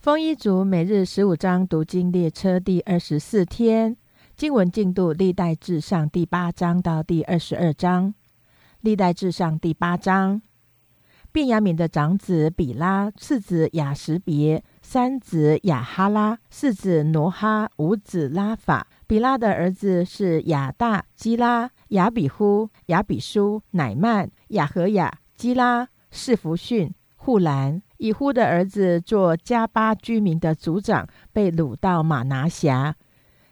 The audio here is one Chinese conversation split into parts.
丰一族每日十五章读经列车第二十四天经文进度：历代至上第八章到第二十二章。历代至上第八章，便雅敏的长子比拉，次子雅什别，三子雅哈拉，四子挪哈，五子拉法。比拉的儿子是雅大、基拉、雅比呼、雅比舒、乃曼、雅和雅、基拉、士弗逊、护兰。以呼的儿子做加巴居民的族长，被掳到马拿辖。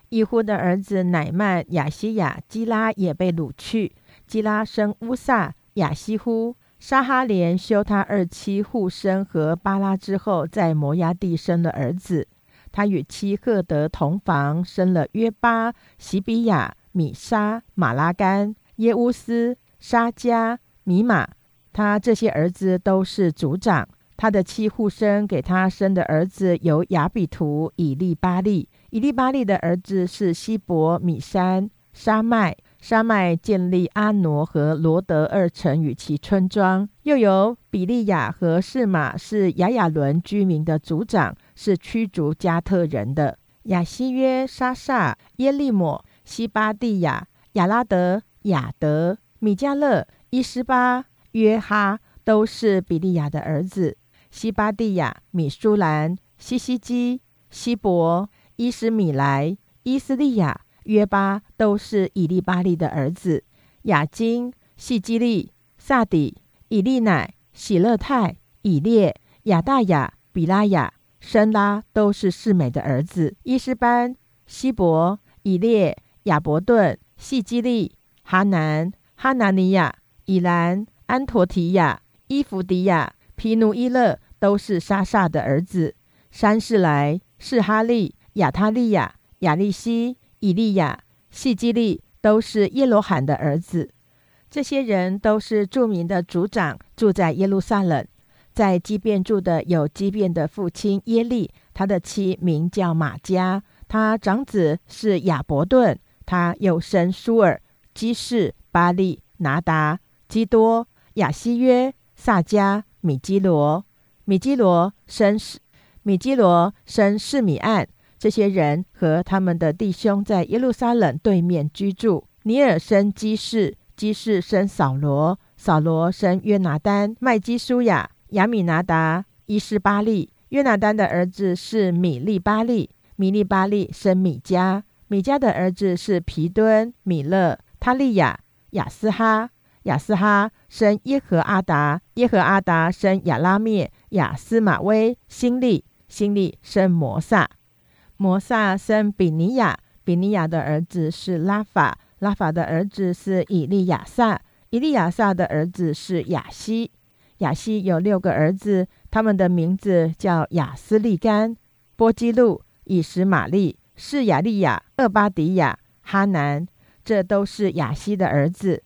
以呼的儿子乃曼、亚西亚、基拉也被掳去。基拉生乌萨、亚西呼、沙哈连，休他二妻护生和巴拉之后，在摩崖地生了儿子。他与妻赫德同房，生了约巴、西比亚、米沙、马拉干、耶乌斯、沙加、米玛。他这些儿子都是族长。他的妻护生给他生的儿子有亚比图、以利巴利。以利巴利的儿子是希伯、米山、沙麦。沙麦建立阿挪和罗德二城与其村庄。又有比利亚和士马是雅雅伦居民的族长，是驱逐加特人的。雅西约、沙萨、耶利抹、西巴蒂亚、亚拉德、亚德、米迦勒、伊斯巴、约哈，都是比利亚的儿子。西巴蒂亚、米舒兰、西西基、西伯、伊斯米莱、伊斯利亚、约巴都是以利巴利的儿子。雅金、细基利、萨底、以利乃、喜乐泰、以列、亚大雅、比拉雅、申拉都是世美的儿子。伊斯班、西伯、以列、亚伯顿、细基利、哈南、哈拿尼亚、以兰、安陀提亚、伊弗迪亚、皮努伊勒。都是沙萨的儿子，山士来、士哈利、亚他利亚、亚利西、以利亚、细基利，都是耶罗罕的儿子。这些人都是著名的族长，住在耶路撒冷。在基变住的有基变的父亲耶利，他的妻名叫马加，他长子是亚伯顿，他又生舒尔、基士、巴利、拿达、基多、亚西约、萨迦、米基罗。米基罗生士，米基罗生士米案。这些人和他们的弟兄在耶路撒冷对面居住。尼尔生基士，基士生扫罗，扫罗生约拿丹、麦基舒亚、亚米拿达、伊斯巴利。约拿丹的儿子是米利巴利，米利巴利生米迦，米迦的儿子是皮敦、米勒、他利亚、雅斯哈。雅斯哈生耶和阿达，耶和阿达生亚拉灭、雅斯马威、辛利，辛利生摩萨，摩萨生比尼亚，比尼亚的儿子是拉法，拉法的儿子是以利亚撒，以利亚撒的儿子是亚西，亚西有六个儿子，他们的名字叫亚斯利干、波基路、以实玛利、是亚利亚、厄巴迪亚、哈南，这都是亚西的儿子。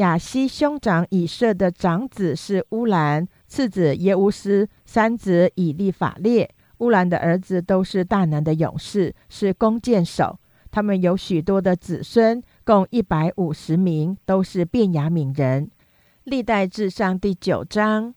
亚西兄长以色的长子是乌兰，次子耶乌斯，三子以利法列。乌兰的儿子都是大能的勇士，是弓箭手。他们有许多的子孙，共一百五十名，都是便雅悯人。历代至上第九章，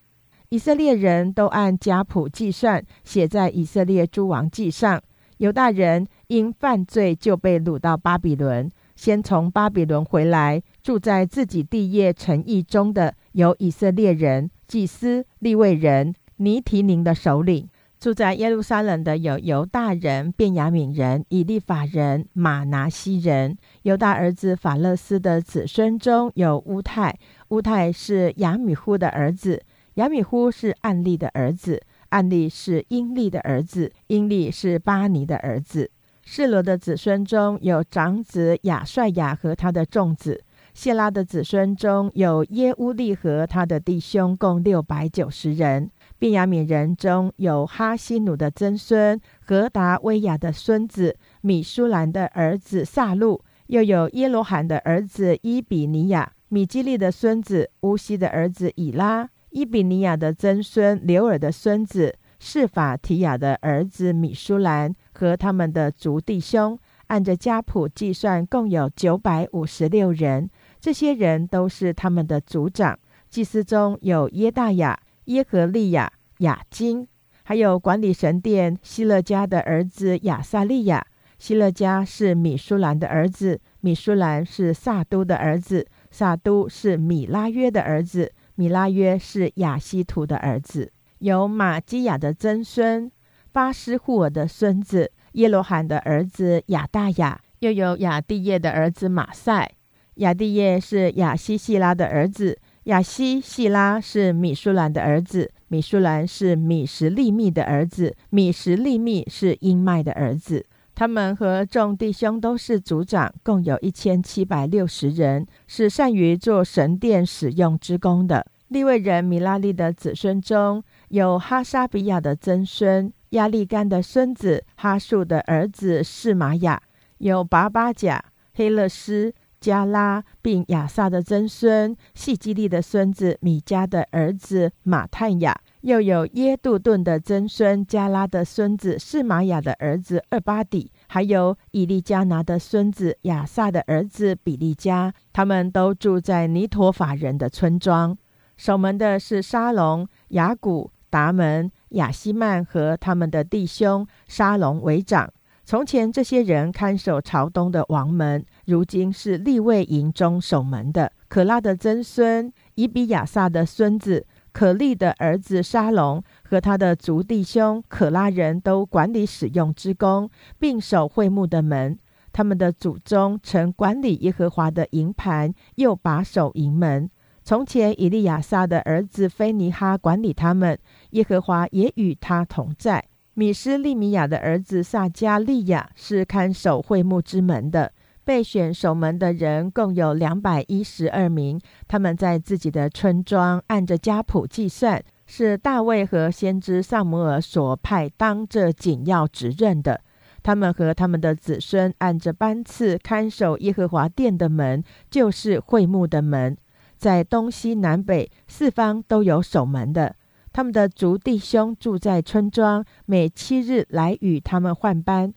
以色列人都按家谱计算，写在以色列诸王记上。犹大人因犯罪就被掳到巴比伦。先从巴比伦回来，住在自己地业城邑中的有以色列人、祭司、利未人、尼提宁的首领；住在耶路撒冷的有犹大人、便雅悯人、以利法人、马拿西人。犹大儿子法勒斯的子孙中有乌泰，乌泰是亚米呼的儿子，亚米呼是暗利的儿子，暗利是英利的儿子，英利是巴尼的儿子。示罗的子孙中有长子亚帅亚和他的众子；谢拉的子孙中有耶乌利和他的弟兄，共六百九十人。便雅悯人中有哈希努的曾孙何达威亚的孙子米舒兰的儿子萨路，又有耶罗罕的儿子伊比尼亚、米基利的孙子乌西的儿子以拉、伊比尼亚的曾孙刘尔的孙子释法提亚的儿子米舒兰。和他们的族弟兄，按着家谱计算，共有九百五十六人。这些人都是他们的族长。祭司中有耶大雅、耶和利亚、雅金、还有管理神殿希勒家的儿子亚撒利亚。希勒家是米舒兰的儿子，米舒兰是萨都的儿子，萨都是米拉约的儿子，米拉约是亚西图的儿子。有马基亚的曾孙巴斯户尔的孙子耶罗罕的儿子亚大雅，又有亚蒂叶的儿子马赛。亚蒂叶是亚西细拉的儿子，亚西细拉是米舒兰的儿子，米舒兰是米什利密的儿子，米什利密是英麦的儿子。他们和众弟兄都是族长，共有一千七百六十人，是善于做神殿使用之功的。利未人米拉利的子孙中有哈沙比亚的曾孙亚利干的孙子哈树的儿子是玛雅，有拔巴甲、黑勒斯、加拉，并亚萨的曾孙细基利的孙子米迦的儿子马探雅。又有耶杜顿的曾孙加拉的孙子是玛雅的儿子二巴底，还有以利加拿的孙子亚萨的儿子比利加，他们都住在尼陀法人的村庄。守门的是沙龙、雅古、达门、亚西曼和他们的弟兄沙龙为长。从前这些人看守朝东的王门，如今是立位营中守门的。可拉的曾孙以比亚撒的孙子。可利的儿子沙龙和他的族弟兄可拉人都管理使用之工，并守会幕的门。他们的祖宗曾管理耶和华的营盘，又把守营门。从前以利亚撒的儿子菲尼哈管理他们，耶和华也与他同在。米斯利米亚的儿子撒加利亚是看守会幕之门的。被选守门的人共有两百一十二名，他们在自己的村庄按着家谱计算，是大卫和先知萨摩尔所派当这紧要职任的。他们和他们的子孙按着班次看守耶和华殿的门，就是会幕的门，在东西南北四方都有守门的。他们的族弟兄住在村庄，每七日来与他们换班。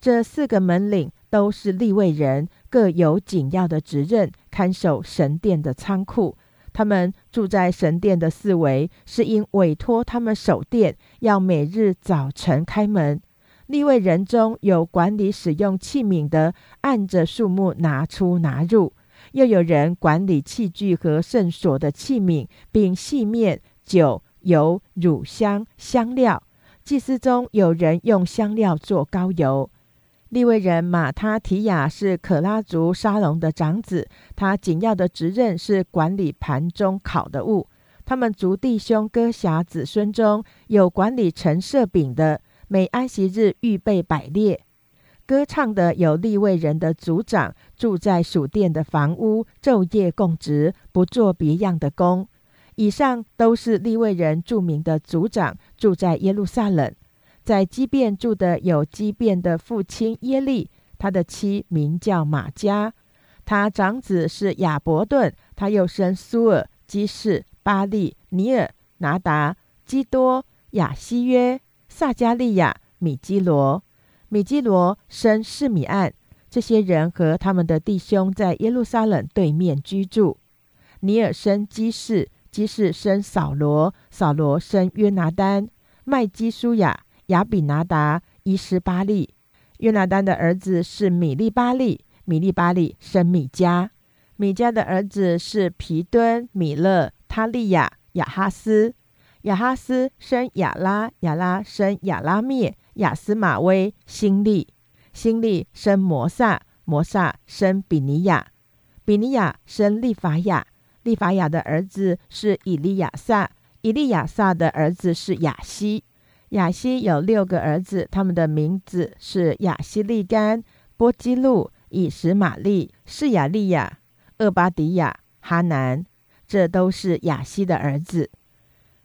这四个门领。都是立位人，各有紧要的职任，看守神殿的仓库。他们住在神殿的四围，是因委托他们守殿，要每日早晨开门。立位人中有管理使用器皿的，按着数目拿出拿入；又有人管理器具和圣所的器皿，并细面、酒、油、乳香、香料。祭司中有人用香料做膏油。利未人马他提亚是可拉族沙龙的长子，他紧要的职任是管理盘中烤的物。他们族弟兄哥辖子孙中有管理陈设饼的，每安息日预备摆列。歌唱的有利未人的族长，住在属殿的房屋，昼夜供职，不做别样的工。以上都是利未人著名的族长，住在耶路撒冷。在基变住的有基变的父亲耶利，他的妻名叫马加，他长子是亚伯顿，他又生苏尔、基士、巴利、尼尔、拿达、基多、亚西约、撒加利亚、米基罗，米基罗生示米暗。这些人和他们的弟兄在耶路撒冷对面居住。尼尔生基士，基士生扫罗，扫罗生约拿丹、麦基舒雅。亚比拿达、伊斯巴利，约拿丹的儿子是米利巴利，米利巴利生米迦，米迦的儿子是皮敦、米勒、他利亚、亚哈斯，亚哈斯生亚拉，亚拉生亚拉灭、亚斯马威、辛利，辛利生摩萨，摩萨生比尼亚，比尼亚生利法亚，利法亚的儿子是以利亚撒，以利亚撒的儿子是亚西。亚西有六个儿子，他们的名字是亚西利干、波基路、以实玛利、士亚利亚、厄巴迪亚、哈南，这都是亚西的儿子。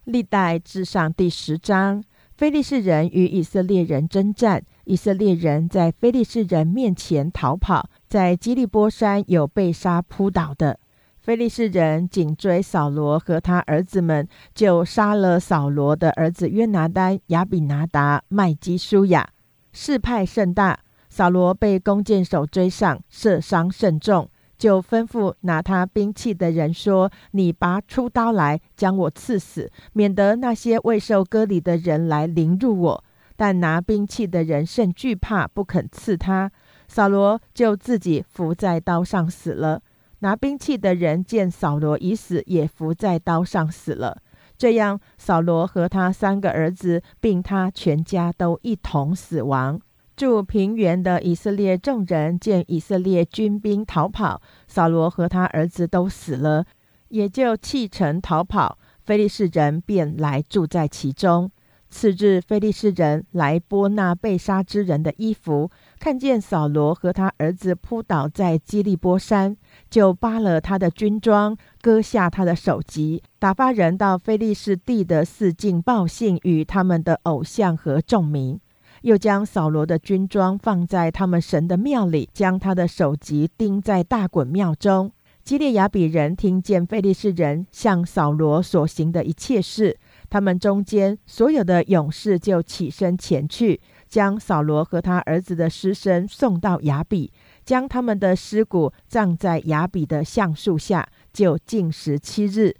历代至上第十章，非利士人与以色列人征战，以色列人在非利士人面前逃跑，在基利波山有被杀扑倒的。菲利士人紧追扫罗和他儿子们，就杀了扫罗的儿子约拿丹、亚比拿达、麦基舒亚。事派甚大，扫罗被弓箭手追上，射伤甚重，就吩咐拿他兵器的人说：“你拔出刀来，将我刺死，免得那些未受割礼的人来凌辱我。”但拿兵器的人甚惧怕，不肯刺他。扫罗就自己伏在刀上死了。拿兵器的人见扫罗已死，也伏在刀上死了。这样，扫罗和他三个儿子，并他全家都一同死亡。住平原的以色列众人见以色列军兵逃跑，扫罗和他儿子都死了，也就弃城逃跑。非利士人便来住在其中。次日，非利士人来剥那被杀之人的衣服，看见扫罗和他儿子扑倒在基利波山，就扒了他的军装，割下他的首级，打发人到非利士地的四境报信，与他们的偶像和众民。又将扫罗的军装放在他们神的庙里，将他的首级钉在大衮庙中。基列雅比人听见菲利士人向扫罗所行的一切事，他们中间所有的勇士就起身前去，将扫罗和他儿子的尸身送到雅比，将他们的尸骨葬在雅比的橡树下，就禁食七日。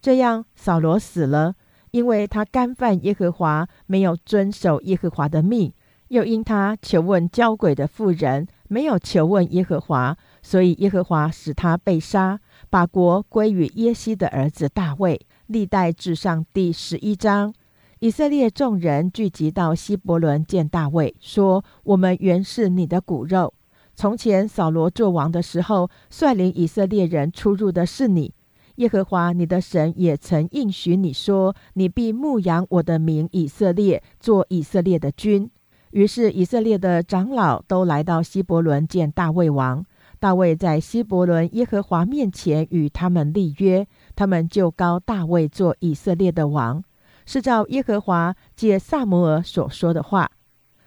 这样，扫罗死了。因为他干犯耶和华，没有遵守耶和华的命，又因他求问交鬼的妇人，没有求问耶和华，所以耶和华使他被杀，把国归于耶西的儿子大卫。历代至上第十一章，以色列众人聚集到希伯伦见大卫，说：“我们原是你的骨肉。从前扫罗做王的时候，率领以色列人出入的是你。”耶和华你的神也曾应许你说：“你必牧养我的名以色列，做以色列的君。”于是以色列的长老都来到希伯伦见大卫王。大卫在希伯伦耶和华面前与他们立约，他们就高大卫做以色列的王，是照耶和华借萨摩尔所说的话。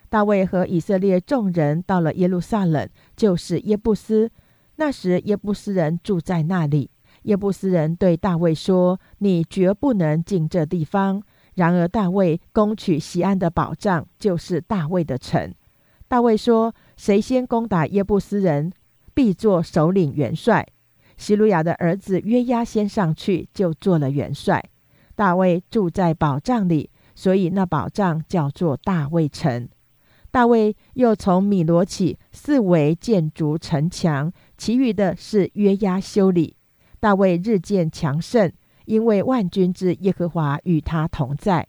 大卫和以色列众人到了耶路撒冷，就是耶布斯。那时耶布斯人住在那里。耶布斯人对大卫说：“你绝不能进这地方。”然而大卫攻取西安的宝藏，就是大卫的城。大卫说：“谁先攻打耶布斯人，必做首领元帅。”希鲁雅的儿子约押先上去，就做了元帅。大卫住在宝藏里，所以那宝藏叫做大卫城。大卫又从米罗起四围建筑城墙，其余的是约押修理。大卫日渐强盛，因为万军之耶和华与他同在。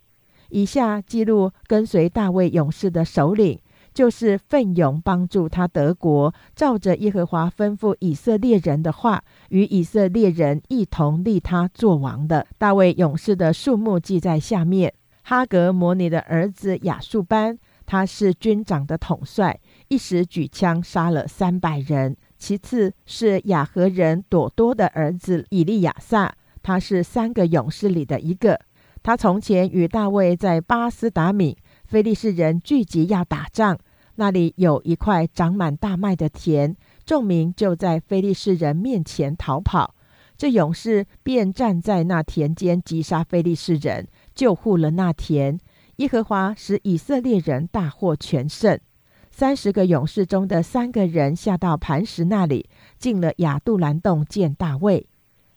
以下记录跟随大卫勇士的首领，就是奋勇帮助他得国，照着耶和华吩咐以色列人的话，与以色列人一同立他做王的。大卫勇士的数目记在下面：哈格摩尼的儿子亚述班，他是军长的统帅，一时举枪杀了三百人。其次是雅和人朵多的儿子以利亚撒，他是三个勇士里的一个。他从前与大卫在巴斯达米，非利士人聚集要打仗，那里有一块长满大麦的田，众民就在非利士人面前逃跑。这勇士便站在那田间击杀非利士人，救护了那田。耶和华使以色列人大获全胜。三十个勇士中的三个人下到磐石那里，进了亚杜兰洞见大卫。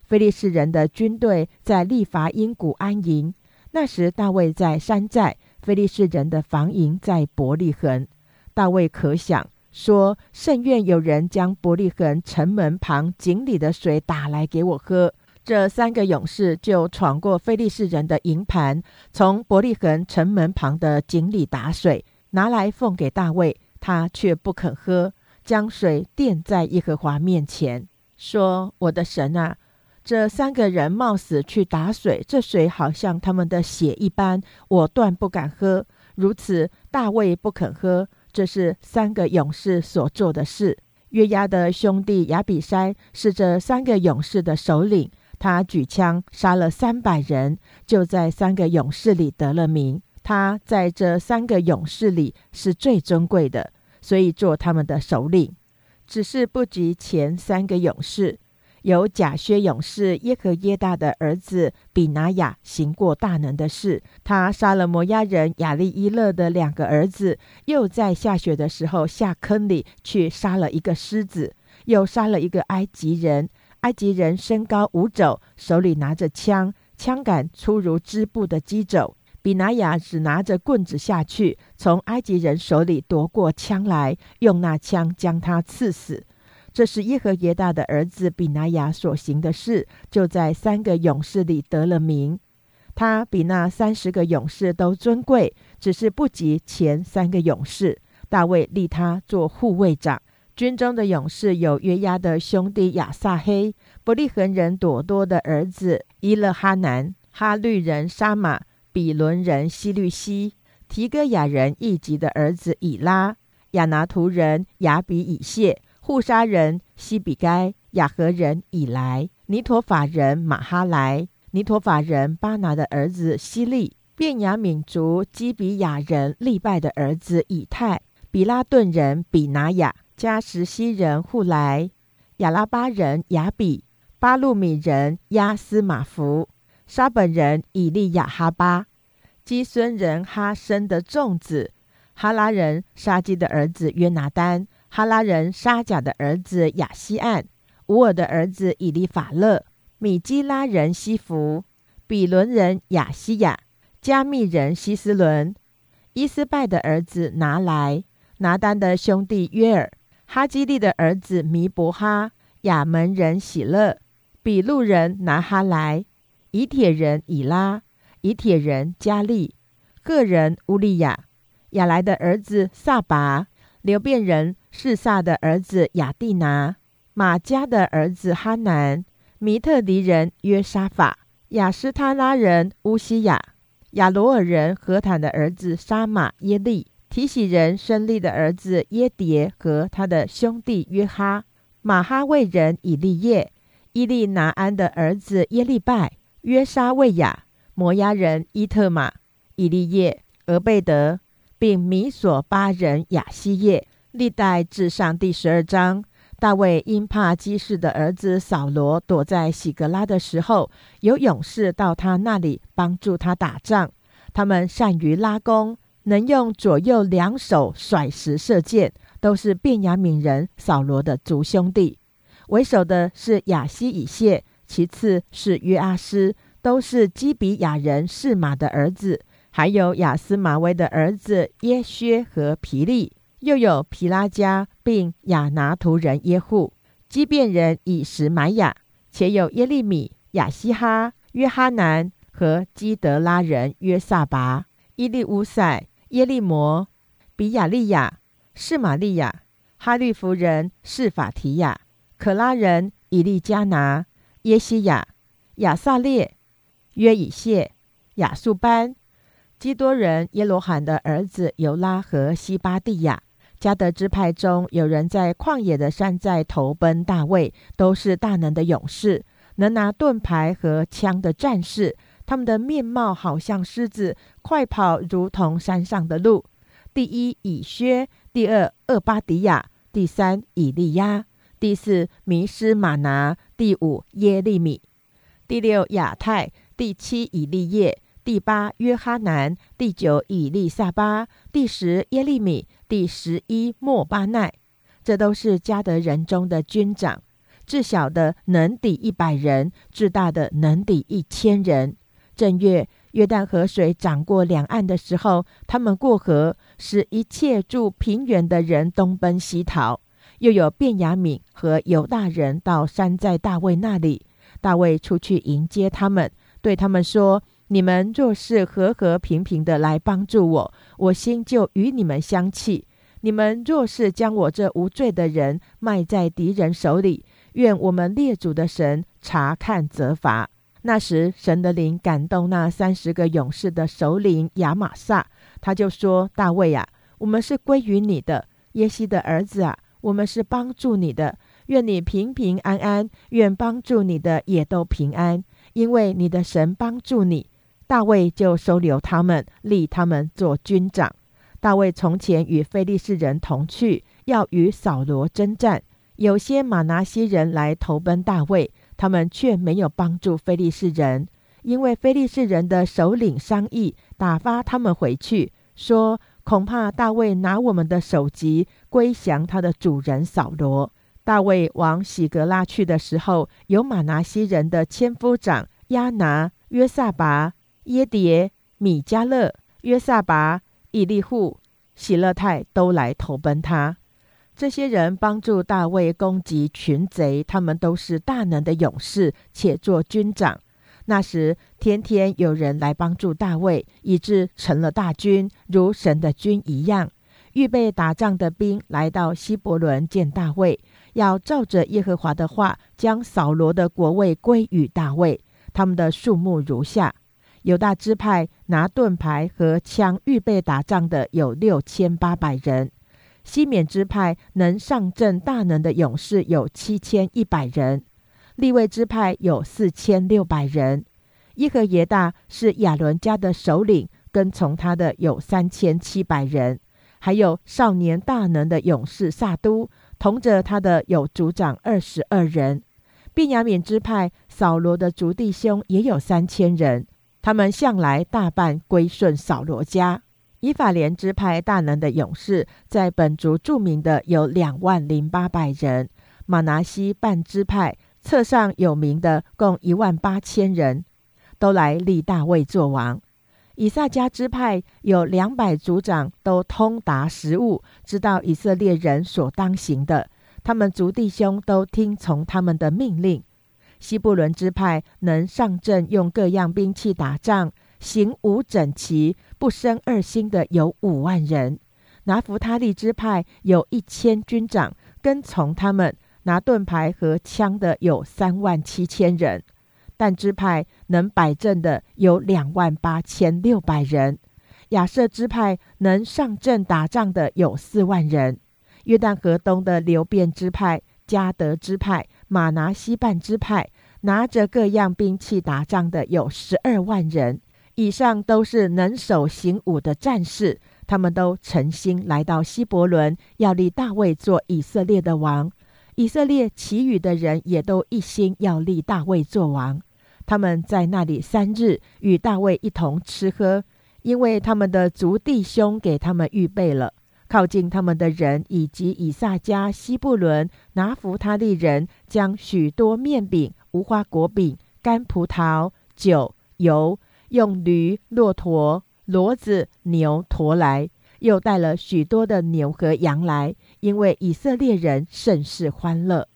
菲利士人的军队在利伐因谷安营。那时大卫在山寨，菲利士人的防营在伯利恒。大卫可想说：甚愿有人将伯利恒城门旁井里的水打来给我喝。这三个勇士就闯过菲利士人的营盘，从伯利恒城门旁的井里打水，拿来奉给大卫。他却不肯喝，将水垫在耶和华面前，说：“我的神啊，这三个人冒死去打水，这水好像他们的血一般，我断不敢喝。如此，大卫不肯喝，这是三个勇士所做的事。约押的兄弟亚比筛是这三个勇士的首领，他举枪杀了三百人，就在三个勇士里得了名。他在这三个勇士里是最尊贵的。”所以做他们的首领，只是不及前三个勇士。有假薛勇士耶和耶大的儿子比拿雅行过大能的事，他杀了摩押人亚利伊勒的两个儿子，又在下雪的时候下坑里去杀了一个狮子。又杀了一个埃及人。埃及人身高五肘，手里拿着枪，枪杆粗如织布的机肘。比拿雅只拿着棍子下去，从埃及人手里夺过枪来，用那枪将他刺死。这是耶和耶大的儿子比拿雅所行的事，就在三个勇士里得了名。他比那三十个勇士都尊贵，只是不及前三个勇士。大卫立他做护卫长。军中的勇士有约押的兄弟亚撒黑、伯利恒人朵多的儿子伊勒哈南、哈律人沙马、比伦人希律西、提戈雅人易吉的儿子以拉、亚拿图人亚比以谢、护沙人西比该、雅和人以来、尼陀法人马哈莱、尼陀法人巴拿的儿子希利、便雅敏族基比亚人利拜的儿子以太、比拉顿人比拿雅。加什西人户来，亚拉巴人亚比，巴路米人亚斯马福，沙本人以利亚哈巴，基孙人哈生的众子，哈拉人沙基的儿子约拿丹，哈拉人沙甲的儿子亚西岸，乌尔的儿子以利法勒，米基拉人西弗，比伦人亚西亚，加密人希斯伦，伊斯拜的儿子拿来，拿丹的兄弟约尔。哈基利的儿子弥伯哈，亚门人喜乐，比路人拿哈来，以铁人以拉，以铁人加利，个人乌利亚，亚莱的儿子撒拔，流变人示撒的儿子雅蒂拿，马加的儿子哈南，米特迪人约沙法，亚斯他拉人乌西亚，亚罗尔人何坦的儿子沙马耶利。提喜人生利的儿子耶迭和他的兄弟约哈，马哈卫人以利叶，伊利拿安的儿子耶利拜，约沙卫亚，摩押人伊特玛，以利叶，俄贝德，并米索巴人亚西叶。历代至上第十二章，大卫因怕基士的儿子扫罗躲在喜格拉的时候，有勇士到他那里帮助他打仗，他们善于拉弓。能用左右两手甩石射箭，都是便雅悯人扫罗的族兄弟。为首的是亚西以谢，其次是约阿斯，都是基比亚人示马的儿子。还有亚斯马威的儿子耶薛和皮利，又有皮拉加，并亚拿图人耶户，基变人以实买雅，且有耶利米、亚西哈、约哈南和基德拉人约萨拔、伊利乌塞。耶利摩、比亚利亚、士玛利亚、哈律夫人士法提亚、可拉人以利加拿、耶西亚、亚萨列、约以谢、亚素班、基多人耶罗罕的儿子尤拉和西巴蒂亚。加德支派中有人在旷野的山寨投奔大卫，都是大能的勇士，能拿盾牌和枪的战士。他们的面貌好像狮子，快跑如同山上的鹿。第一以薛，第二厄巴迪亚，第三以利亚，第四迷失马拿，第五耶利米，第六亚泰，第七以利叶，第八约哈南，第九以利撒巴，第十耶利米，第十一莫巴奈。这都是加德人中的军长，至小的能抵一百人，至大的能抵一千人。正月，约旦河水涨过两岸的时候，他们过河，使一切住平原的人东奔西逃。又有便雅悯和犹大人到山寨大卫那里，大卫出去迎接他们，对他们说：“你们若是和和平平的来帮助我，我心就与你们相契；你们若是将我这无罪的人卖在敌人手里，愿我们列祖的神查看责罚。”那时，神的灵感动那三十个勇士的首领亚玛撒，他就说：“大卫啊，我们是归于你的，耶西的儿子啊，我们是帮助你的。愿你平平安安，愿帮助你的也都平安，因为你的神帮助你。”大卫就收留他们，立他们做军长。大卫从前与非利士人同去，要与扫罗征战，有些马拿西人来投奔大卫。他们却没有帮助非利士人，因为非利士人的首领商议打发他们回去，说恐怕大卫拿我们的首级归降他的主人扫罗。大卫往喜格拉去的时候，有马拿西人的千夫长亚拿、约萨拔、耶迭、米迦勒、约萨拔、以利户、喜勒泰都来投奔他。这些人帮助大卫攻击群贼，他们都是大能的勇士，且做军长。那时天天有人来帮助大卫，以致成了大军，如神的军一样。预备打仗的兵来到希伯伦见大卫。要照着耶和华的话，将扫罗的国位归于大卫。他们的数目如下：犹大支派拿盾牌和枪预备打仗的有六千八百人；西缅支派能上阵大能的勇士有七千一百人；利未支派有四千六百人；伊和耶大是亚伦家的首领，跟从他的有三千七百人；还有少年大能的勇士撒都。同着他的有族长二十二人，便雅悯支派扫罗的族弟兄也有三千人，他们向来大半归顺扫罗家。以法莲支派大能的勇士，在本族著名的有两万零八百人。马拿西半支派册上有名的共一万八千人，都来立大卫作王。以撒迦支派有两百族长，都通达实务，知道以色列人所当行的。他们族弟兄都听从他们的命令。西布伦支派能上阵，用各样兵器打仗，行伍整齐，不生二心的有五万人。拿弗他利支派有一千军长，跟从他们拿盾牌和枪的有三万七千人。但支派能摆阵的有两万八千六百人，亚瑟支派能上阵打仗的有四万人，约旦河东的流变支派、加德支派、马拿西半支派拿着各样兵器打仗的有十二万人。以上都是能手行武的战士，他们都诚心来到希伯伦，要立大卫做以色列的王。以色列其余的人也都一心要立大卫做王。他们在那里三日，与大卫一同吃喝，因为他们的族弟兄给他们预备了。靠近他们的人以及以撒加、西布伦、拿弗他利人，将许多面饼、无花果饼、干葡萄、酒、油，用驴、骆驼、骡子、牛驮来，又带了许多的牛和羊来，因为以色列人甚是欢乐。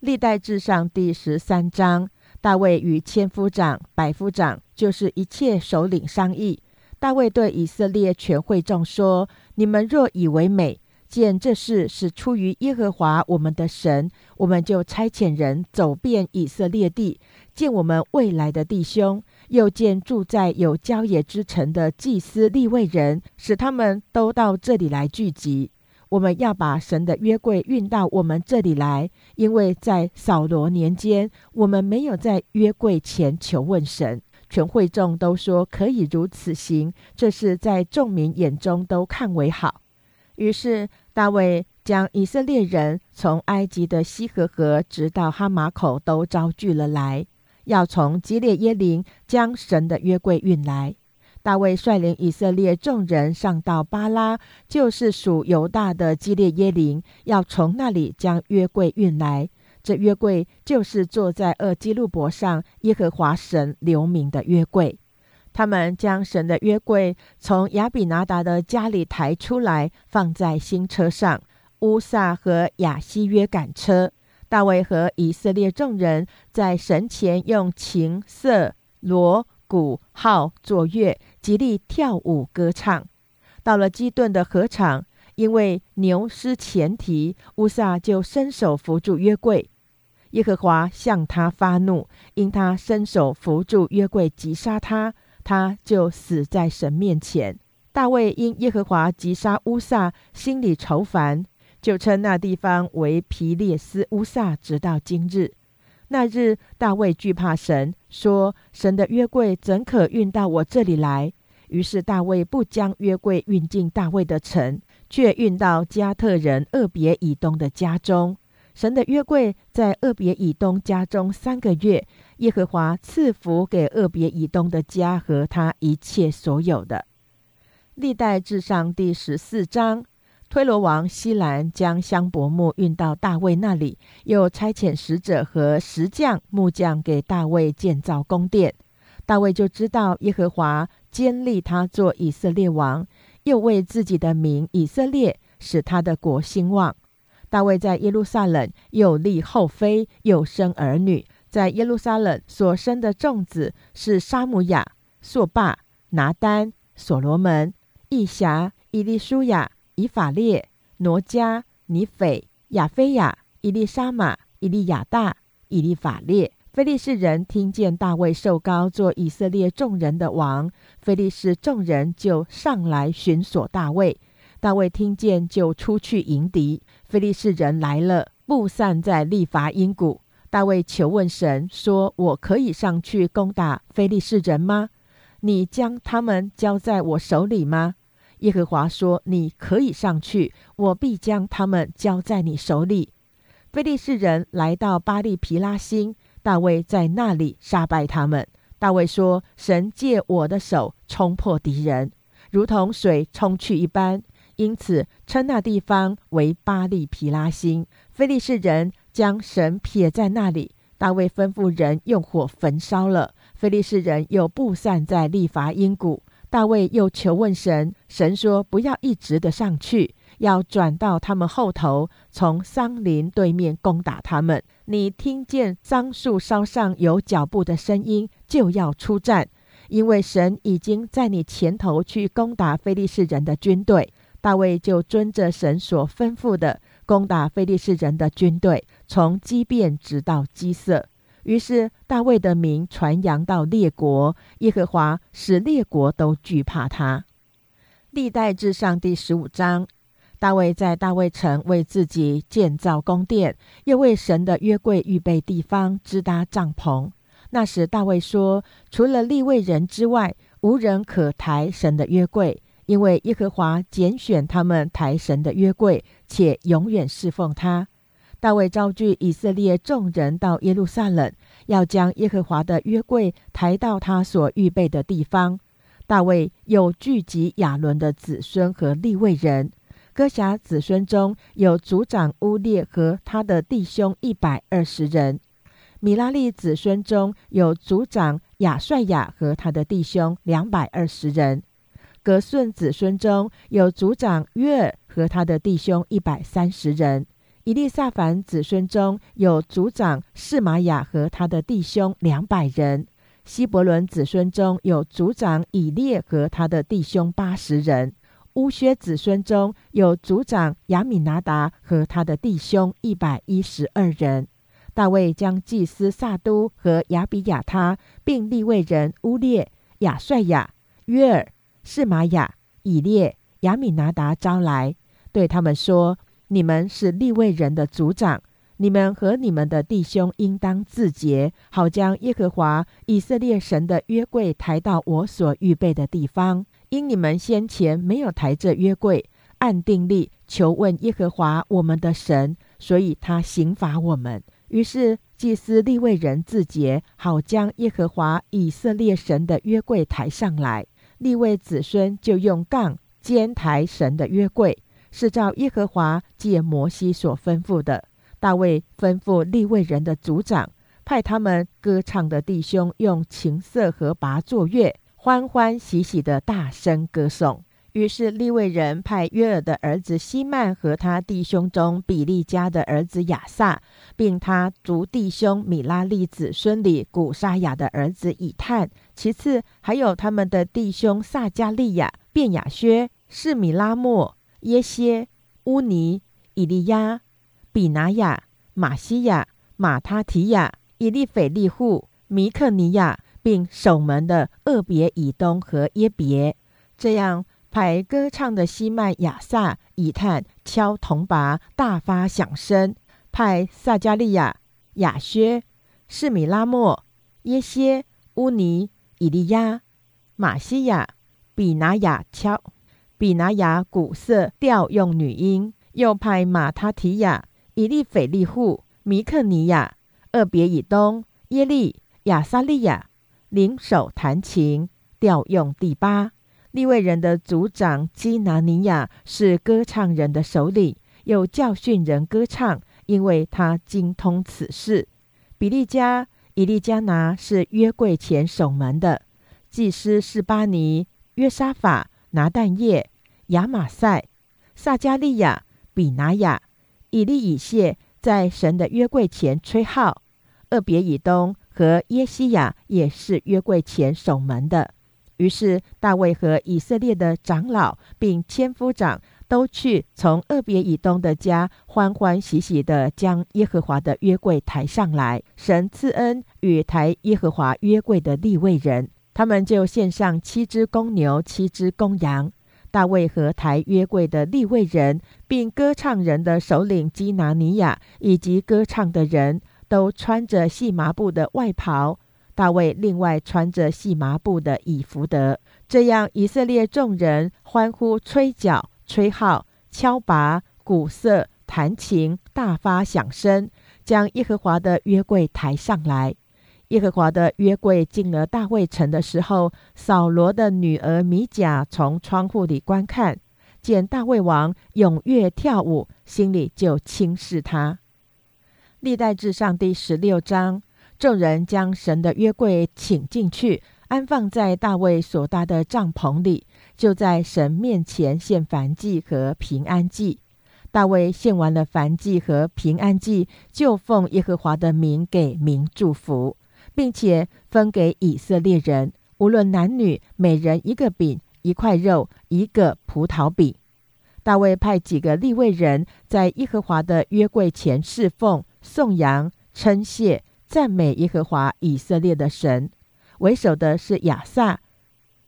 历代志上第十三章。大卫与千夫长、百夫长，就是一切首领商议。大卫对以色列全会众说：“你们若以为美，见这事是出于耶和华我们的神，我们就差遣人走遍以色列地，见我们未来的弟兄，又见住在有郊野之城的祭司立位人，使他们都到这里来聚集。”我们要把神的约柜运到我们这里来，因为在扫罗年间，我们没有在约柜前求问神。全会众都说可以如此行，这是在众民眼中都看为好。于是大卫将以色列人从埃及的西河河直到哈马口都招聚了来，要从基列耶林将神的约柜运来。大卫率领以色列众人上到巴拉，就是属犹大的基列耶林，要从那里将约柜运来。这约柜就是坐在二基路伯上耶和华神留名的约柜。他们将神的约柜从亚比拿达的家里抬出来，放在新车上。乌撒和亚西约赶车。大卫和以色列众人在神前用琴瑟锣鼓号作乐。极力跳舞歌唱，到了基顿的河场，因为牛失前蹄，乌撒就伸手扶住约柜。耶和华向他发怒，因他伸手扶住约柜，击杀他，他就死在神面前。大卫因耶和华击杀乌撒，心里愁烦，就称那地方为皮列斯乌撒，直到今日。那日，大卫惧怕神，说：“神的约柜怎可运到我这里来？”于是大卫不将约柜运进大卫的城，却运到加特人厄别以东的家中。神的约柜在厄别以东家中三个月，耶和华赐福给厄别以东的家和他一切所有的。历代至上第十四章，推罗王西兰将香柏木运到大卫那里，又差遣使者和石匠、木匠给大卫建造宫殿。大卫就知道耶和华坚立他做以色列王，又为自己的名以色列使他的国兴旺。大卫在耶路撒冷又立后妃，又生儿女。在耶路撒冷所生的众子是沙姆亚、朔巴、拿丹、所罗门、义侠、伊利舒雅。以法列、挪加、尼斐、亚菲亚、伊利沙玛、伊利亚大、伊利法列。菲利士人听见大卫受高做以色列众人的王，菲利士众人就上来寻索大卫。大卫听见，就出去迎敌。菲利士人来了，布散在利伐因谷。大卫求问神说：“我可以上去攻打菲利士人吗？你将他们交在我手里吗？”耶和华说：“你可以上去，我必将他们交在你手里。”非利士人来到巴利皮拉星，大卫在那里杀败他们。大卫说：“神借我的手冲破敌人，如同水冲去一般，因此称那地方为巴利皮拉星。”非利士人将神撇在那里，大卫吩咐人用火焚烧了。非利士人又布散在利伐因谷。大卫又求问神，神说：“不要一直的上去，要转到他们后头，从桑林对面攻打他们。你听见桑树梢上有脚步的声音，就要出战，因为神已经在你前头去攻打非利士人的军队。”大卫就遵着神所吩咐的，攻打非利士人的军队，从基变直到基色。于是大卫的名传扬到列国，耶和华使列国都惧怕他。历代至上第十五章，大卫在大卫城为自己建造宫殿，又为神的约柜预备地方，支搭帐篷。那时大卫说：“除了立位人之外，无人可抬神的约柜，因为耶和华拣选他们抬神的约柜，且永远侍奉他。”大卫召聚以色列众人到耶路撒冷，要将耶和华的约柜抬到他所预备的地方。大卫又聚集亚伦的子孙和利未人，哥辖子孙中有族长乌列和他的弟兄一百二十人；米拉利子孙中有族长亚帅亚和他的弟兄两百二十人；格顺子孙中有族长约尔和他的弟兄一百三十人。以利萨凡子孙中有族长示玛雅和他的弟兄两百人；希伯伦子孙中有族长以列和他的弟兄八十人；乌薛子孙中有族长亚米拿达和他的弟兄一百一十二人。大卫将祭司撒都和亚比亚他，并立位人乌列、亚帅亚、约尔、示玛雅、以列、亚米拿达招来，对他们说。你们是立位人的族长，你们和你们的弟兄应当自洁，好将耶和华以色列神的约柜抬到我所预备的地方。因你们先前没有抬这约柜，按定力求问耶和华我们的神，所以他刑罚我们。于是祭司立位人自洁，好将耶和华以色列神的约柜抬上来。立位子孙就用杠肩抬神的约柜。是照耶和华借摩西所吩咐的。大卫吩咐立位人的族长，派他们歌唱的弟兄用琴瑟和拔作乐，欢欢喜喜的大声歌颂。于是立位人派约尔的儿子希曼和他弟兄中比利家的儿子亚撒，并他族弟兄米拉利子孙里古沙雅的儿子以探，其次还有他们的弟兄撒加利亚、便雅薛、士米拉莫。耶歇、乌尼、以利亚、比拿雅、马西亚、马他提亚、以利斐利户、米克尼亚，并守门的厄别以东和耶别，这样派歌唱的西麦亚萨、以探敲铜拔，大发响声；派撒加利亚、亚薛、士米拉莫、耶歇、乌尼、以利亚、马西亚、比拿雅敲。比拿雅古色调用女音，又派马他提亚、以利斐利户、米克尼亚、厄别以东、耶利、亚撒利亚领手弹琴，调用第八。利未人的族长基拿尼亚是歌唱人的首领，又教训人歌唱，因为他精通此事。比利加、以利加拿是约柜前守门的，祭司是巴尼、约沙法、拿旦叶、亚玛赛、撒加利亚、比拿雅、以利以谢在神的约柜前吹号。厄别以东和耶西亚也是约柜前守门的。于是大卫和以色列的长老并千夫长都去从厄别以东的家欢欢喜喜地将耶和华的约柜抬上来。神赐恩与抬耶和华约柜的立位人，他们就献上七只公牛、七只公羊。大卫和抬约柜的立位人，并歌唱人的首领基拿尼亚，以及歌唱的人都穿着细麻布的外袍。大卫另外穿着细麻布的以弗德，这样以色列众人欢呼、吹角、吹号、敲拔、鼓瑟、弹琴，大发响声，将耶和华的约柜抬上来。耶和华的约柜进了大卫城的时候，扫罗的女儿米甲从窗户里观看，见大卫王踊跃跳舞，心里就轻视他。历代至上第十六章。众人将神的约柜请进去，安放在大卫所搭的帐篷里，就在神面前献燔祭和平安祭。大卫献完了燔祭和平安祭，就奉耶和华的名给民祝福，并且分给以色列人，无论男女，每人一个饼、一块肉、一个葡萄饼。大卫派几个立位人在耶和华的约柜前侍奉、颂扬、称谢。赞美耶和华以色列的神，为首的是亚萨，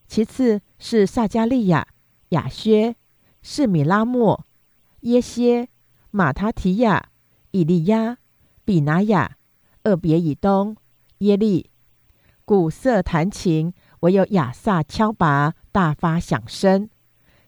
其次是撒加利亚、亚薛、是米拉莫、耶歇、马他提亚、以利亚、比拿雅、厄别以东、耶利。鼓瑟弹琴，唯有亚萨敲拔，大发响声。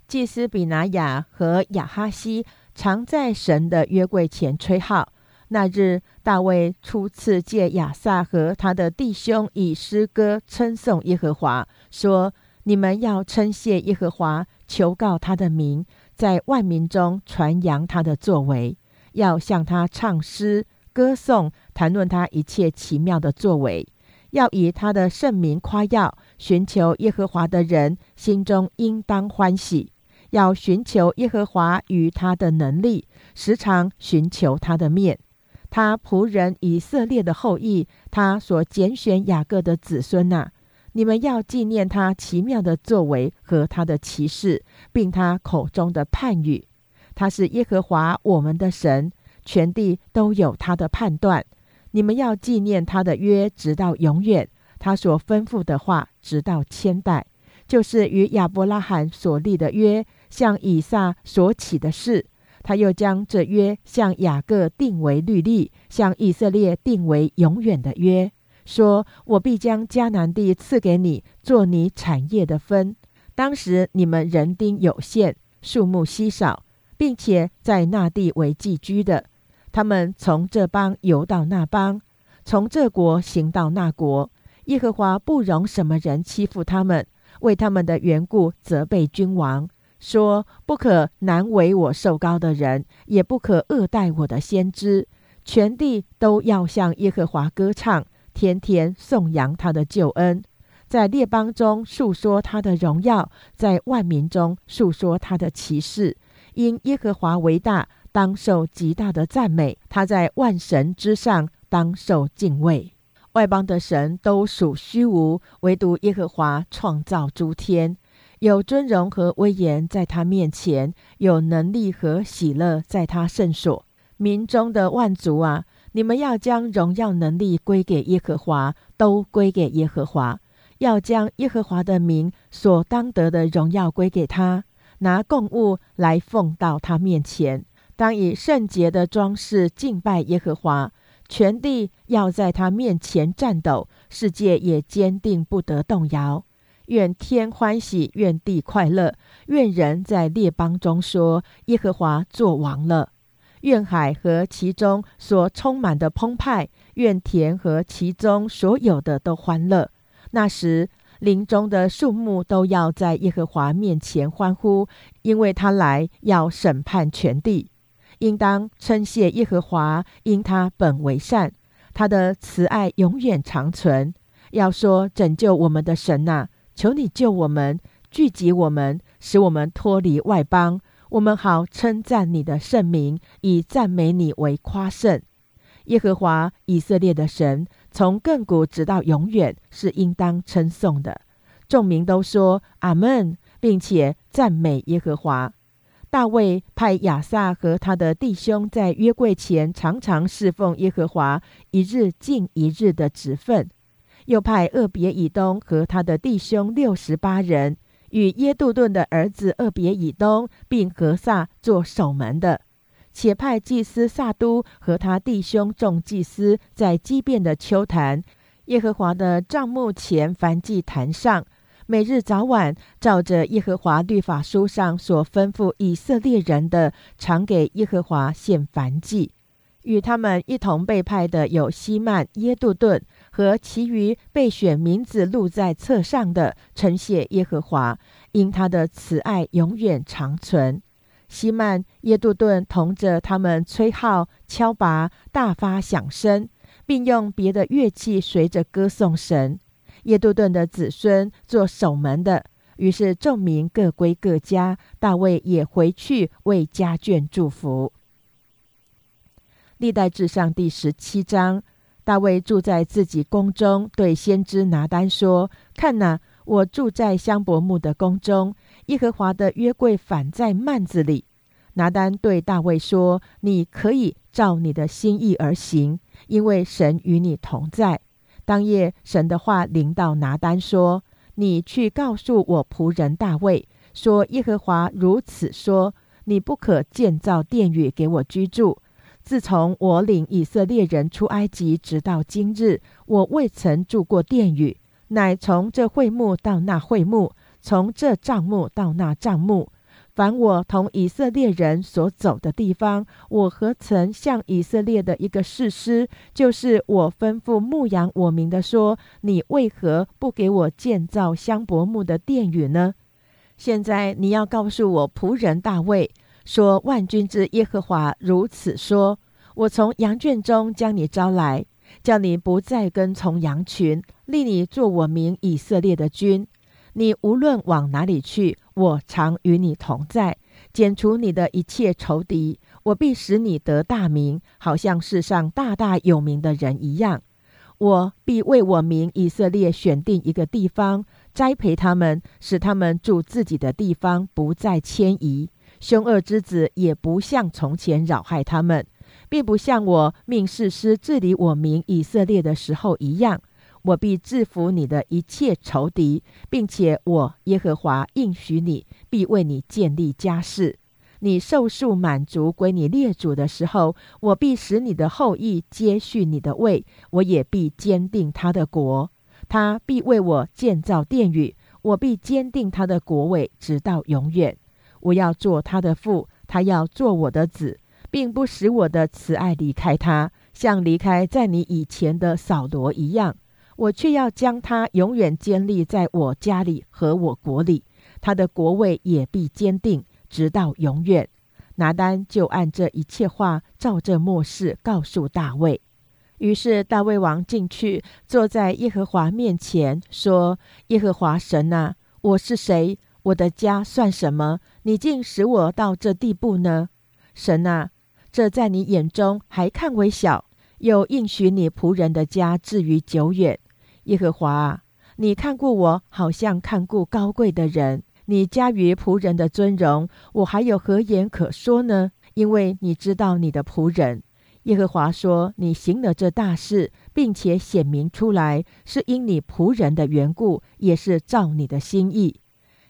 祭司比拿雅和亚哈西常在神的约柜前吹号。那日，大卫初次借亚萨和他的弟兄以诗歌称颂耶和华，说：“你们要称谢耶和华，求告他的名，在万民中传扬他的作为，要向他唱诗歌颂，谈论他一切奇妙的作为，要以他的圣名夸耀。寻求耶和华的人心中应当欢喜，要寻求耶和华与他的能力，时常寻求他的面。”他仆人以色列的后裔，他所拣选雅各的子孙呐，你们要纪念他奇妙的作为和他的奇事，并他口中的判语。他是耶和华我们的神，全地都有他的判断。你们要纪念他的约，直到永远；他所吩咐的话，直到千代，就是与亚伯拉罕所立的约，向以撒所起的事。他又将这约向雅各定为律例，向以色列定为永远的约，说：“我必将迦南地赐给你，做你产业的分。当时你们人丁有限，数目稀少，并且在那地为寄居的。他们从这邦游到那邦，从这国行到那国。耶和华不容什么人欺负他们，为他们的缘故责备君王。”说不可难为我受高的人，也不可恶待我的先知。全地都要向耶和华歌唱，天天颂扬他的救恩，在列邦中述说他的荣耀，在万民中述说他的奇事。因耶和华为大，当受极大的赞美；他在万神之上，当受敬畏。外邦的神都属虚无，唯独耶和华创造诸天。有尊荣和威严在他面前，有能力和喜乐在他圣所。民中的万族啊，你们要将荣耀能力归给耶和华，都归给耶和华。要将耶和华的名所当得的荣耀归给他，拿供物来奉到他面前，当以圣洁的装饰敬拜耶和华。全地要在他面前颤抖，世界也坚定不得动摇。愿天欢喜，愿地快乐，愿人在列邦中说：耶和华作王了。愿海和其中所充满的澎湃，愿田和其中所有的都欢乐。那时，林中的树木都要在耶和华面前欢呼，因为他来要审判全地。应当称谢耶和华，因他本为善，他的慈爱永远长存。要说拯救我们的神呐，求你救我们，聚集我们，使我们脱离外邦，我们好称赞你的圣名，以赞美你为夸胜。耶和华以色列的神，从亘古直到永远，是应当称颂的。众民都说阿门，并且赞美耶和华。大卫派亚萨和他的弟兄在约柜前常常侍奉耶和华，一日尽一日的职分。又派厄别以东和他的弟兄六十八人，与耶杜顿的儿子厄别以东并何萨做守门的。且派祭司撒都和他弟兄众祭司在基变的秋坛耶和华的帐幕前燔祭坛上。每日早晚，照着耶和华律法书上所吩咐以色列人的，常给耶和华献燔祭。与他们一同被派的有希曼、耶杜顿和其余被选名字录在册上的，称谢耶和华，因他的慈爱永远长存。希曼、耶杜顿同着他们吹号、敲拔，大发响声，并用别的乐器随着歌颂神。耶杜顿的子孙做守门的，于是众民各归各家。大卫也回去为家眷祝福。历代至上第十七章，大卫住在自己宫中，对先知拿单说：“看哪，我住在香柏木的宫中，耶和华的约柜反在幔子里。”拿单对大卫说：“你可以照你的心意而行，因为神与你同在。”当夜，神的话临到拿单说：“你去告诉我仆人大卫，说耶和华如此说：你不可建造殿宇给我居住。自从我领以色列人出埃及，直到今日，我未曾住过殿宇，乃从这会幕到那会幕，从这帐幕到那帐幕。”凡我同以色列人所走的地方，我何曾向以色列的一个士师，就是我吩咐牧羊我民的说：你为何不给我建造香柏木的殿宇呢？现在你要告诉我仆人大卫说：万军之耶和华如此说：我从羊圈中将你招来，叫你不再跟从羊群，立你做我名以色列的君。你无论往哪里去，我常与你同在，剪除你的一切仇敌。我必使你得大名，好像世上大大有名的人一样。我必为我名以色列选定一个地方，栽培他们，使他们住自己的地方，不再迁移。凶恶之子也不像从前扰害他们，并不像我命士师治理我名以色列的时候一样。我必制服你的一切仇敌，并且我耶和华应许你，必为你建立家室。你受数满足归你列祖的时候，我必使你的后裔接续你的位，我也必坚定他的国。他必为我建造殿宇，我必坚定他的国位，直到永远。我要做他的父，他要做我的子，并不使我的慈爱离开他，像离开在你以前的扫罗一样。我却要将他永远坚立在我家里和我国里，他的国位也必坚定，直到永远。拿单就按这一切话，照这末世告诉大卫。于是大卫王进去，坐在耶和华面前，说：“耶和华神啊，我是谁？我的家算什么？你竟使我到这地步呢？神啊，这在你眼中还看为小，又应许你仆人的家至于久远。”耶和华，你看过我，好像看过高贵的人。你加于仆人的尊荣，我还有何言可说呢？因为你知道你的仆人。耶和华说：“你行了这大事，并且显明出来，是因你仆人的缘故，也是照你的心意。”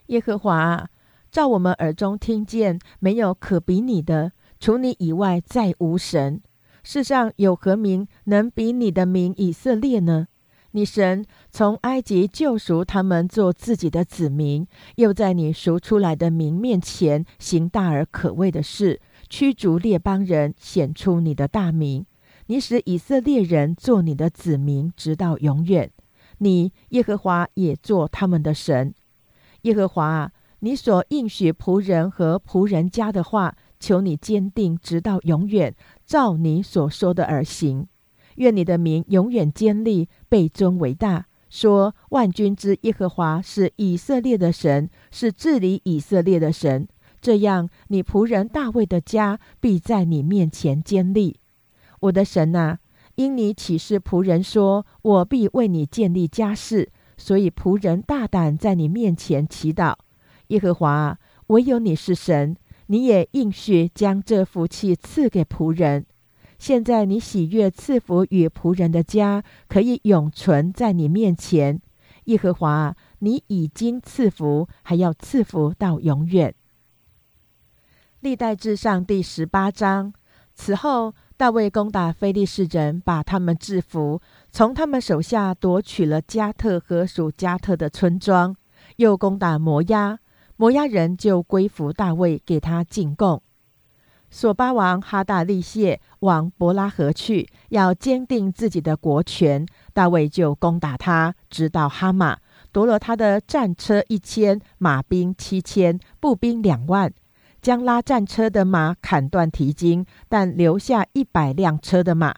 耶和华照我们耳中听见，没有可比你的，除你以外再无神。世上有何名能比你的名以色列呢？你神从埃及救赎他们做自己的子民，又在你赎出来的民面前行大而可畏的事，驱逐列邦人，显出你的大名。你使以色列人做你的子民，直到永远。你耶和华也做他们的神。耶和华啊，你所应许仆人和仆人家的话，求你坚定，直到永远，照你所说的而行。愿你的名永远坚立，被尊为大。说万军之耶和华是以色列的神，是治理以色列的神。这样，你仆人大卫的家必在你面前坚立。我的神啊，因你启示仆人说，我必为你建立家室，所以仆人大胆在你面前祈祷。耶和华，唯有你是神，你也应许将这福气赐给仆人。现在你喜悦赐福与仆人的家，可以永存在你面前。耶和华，你已经赐福，还要赐福到永远。历代志上第十八章。此后，大卫攻打非利士人，把他们制服，从他们手下夺取了加特和属加特的村庄，又攻打摩押，摩押人就归服大卫，给他进贡。索巴王哈大利谢往伯拉河去，要坚定自己的国权，大卫就攻打他，直到哈马，夺了他的战车一千，马兵七千，步兵两万。将拉战车的马砍断蹄筋，但留下一百辆车的马。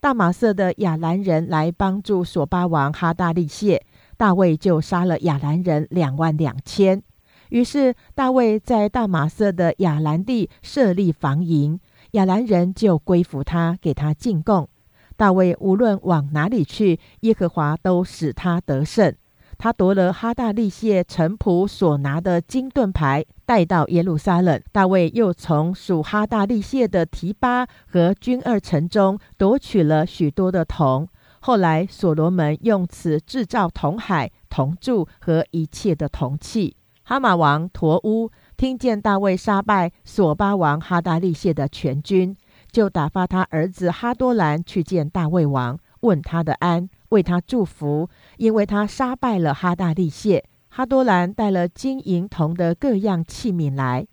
大马色的亚兰人来帮助索巴王哈大利谢，大卫就杀了亚兰人两万两千。于是大卫在大马色的亚兰地设立防营，亚兰人就归服他，给他进贡。大卫无论往哪里去，耶和华都使他得胜。他夺了哈大利谢臣仆所拿的金盾牌，带到耶路撒冷。大卫又从属哈大利谢的提巴和军二城中夺取了许多的铜。后来所罗门用此制造铜海、铜柱和一切的铜器。哈马王陀乌听见大卫杀败索巴王哈大利谢的全军，就打发他儿子哈多兰去见大卫王，问他的安。为他祝福，因为他杀败了哈大利谢。哈多兰带了金银铜的各样器皿来。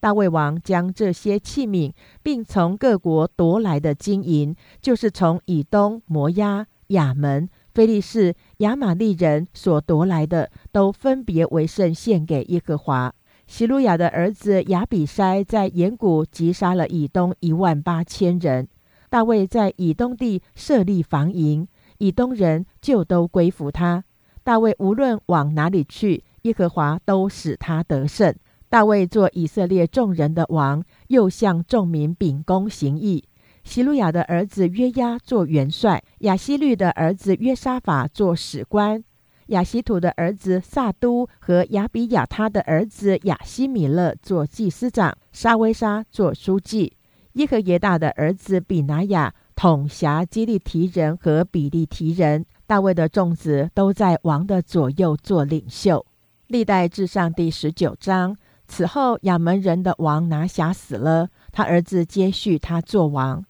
大卫王将这些器皿，并从各国夺来的金银，就是从以东、摩押、亚门、菲利士、亚玛利人所夺来的，都分别为圣献给耶和华。希路亚的儿子亚比筛在岩谷击杀了以东一万八千人。大卫在以东地设立防营。以东人就都归服他。大卫无论往哪里去，耶和华都使他得胜。大卫做以色列众人的王，又向众民秉公行义。希路亚的儿子约押做元帅，亚希律的儿子约沙法做史官，亚希土的儿子撒都和亚比亚他的儿子亚希米勒做祭司长，沙威沙做书记，耶和耶大的儿子比拿雅。统辖基利提人和比利提人，大卫的众子都在王的左右做领袖。历代至上第十九章。此后，亚门人的王拿辖死了，他儿子接续他做王。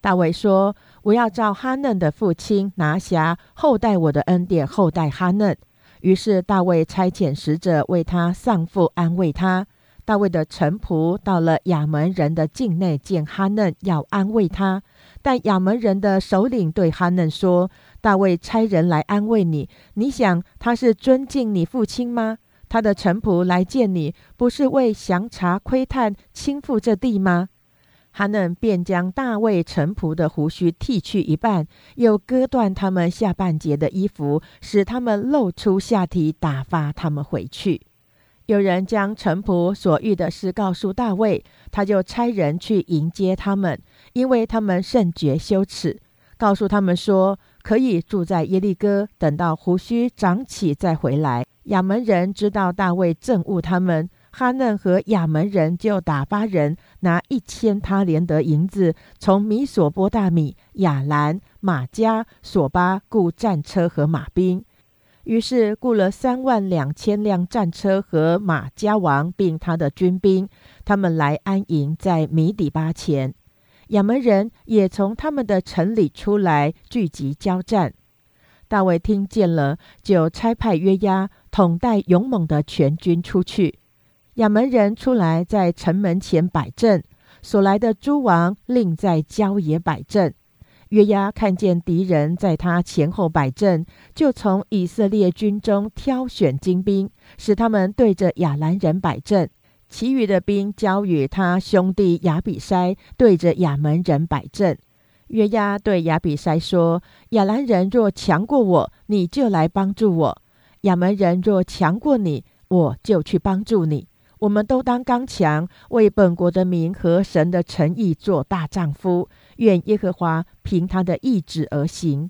大卫说：“我要照哈嫩的父亲拿辖后代我的恩典，后代哈嫩。”于是大卫差遣使者为他丧父，安慰他。大卫的臣仆到了亚门人的境内，见哈嫩，要安慰他。但亚门人的首领对哈嫩说：“大卫差人来安慰你，你想他是尊敬你父亲吗？他的臣仆来见你，不是为详查窥探倾覆这地吗？”哈嫩便将大卫臣仆的胡须剃去一半，又割断他们下半截的衣服，使他们露出下体，打发他们回去。有人将臣仆所遇的事告诉大卫，他就差人去迎接他们。因为他们甚觉羞耻，告诉他们说可以住在耶利哥，等到胡须长起再回来。亚门人知道大卫憎恶他们，哈嫩和亚门人就打发人拿一千他连得银子，从米索波大米、亚兰、马加、索巴雇战车和马兵。于是雇了三万两千辆战车和马加王，并他的军兵，他们来安营在米底巴前。亚门人也从他们的城里出来聚集交战。大卫听见了，就差派约押统带勇猛的全军出去。亚门人出来在城门前摆阵，所来的诸王另在郊野摆阵。约押看见敌人在他前后摆阵，就从以色列军中挑选精兵，使他们对着亚兰人摆阵；其余的兵交与他兄弟亚比筛对着亚门人摆阵。约押对亚比筛说：“亚兰人若强过我，你就来帮助我；亚门人若强过你，我就去帮助你。我们都当刚强，为本国的民和神的诚意做大丈夫。”愿耶和华凭他的意志而行。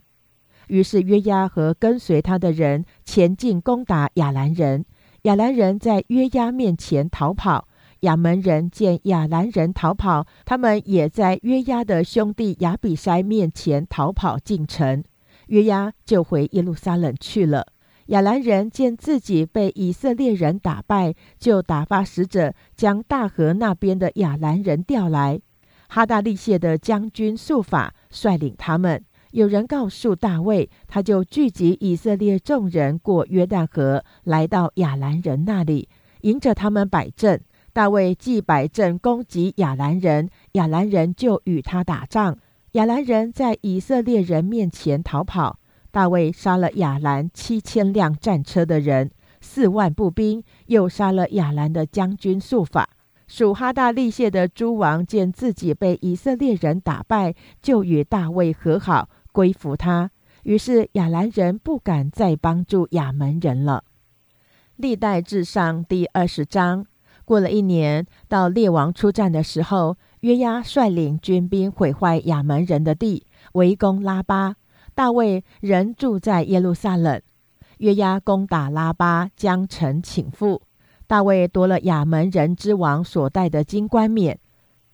于是约押和跟随他的人前进攻打亚兰人。亚兰人在约押面前逃跑。亚门人见亚兰人逃跑，他们也在约押的兄弟亚比筛面前逃跑进城。约押就回耶路撒冷去了。亚兰人见自己被以色列人打败，就打发使者将大河那边的亚兰人调来。哈大利谢的将军速法率领他们。有人告诉大卫，他就聚集以色列众人过约旦河，来到亚兰人那里，迎着他们摆阵。大卫既摆阵攻击亚兰人，亚兰人就与他打仗。亚兰人在以色列人面前逃跑。大卫杀了亚兰七千辆战车的人，四万步兵，又杀了亚兰的将军速法。属哈大利谢的诸王见自己被以色列人打败，就与大卫和好，归服他。于是亚兰人不敢再帮助亚门人了。历代志上第二十章。过了一年，到列王出战的时候，约押率领军兵毁坏亚门人的地，围攻拉巴。大卫仍住在耶路撒冷。约押攻打拉巴，将城倾覆。大卫夺了亚门人之王所戴的金冠冕，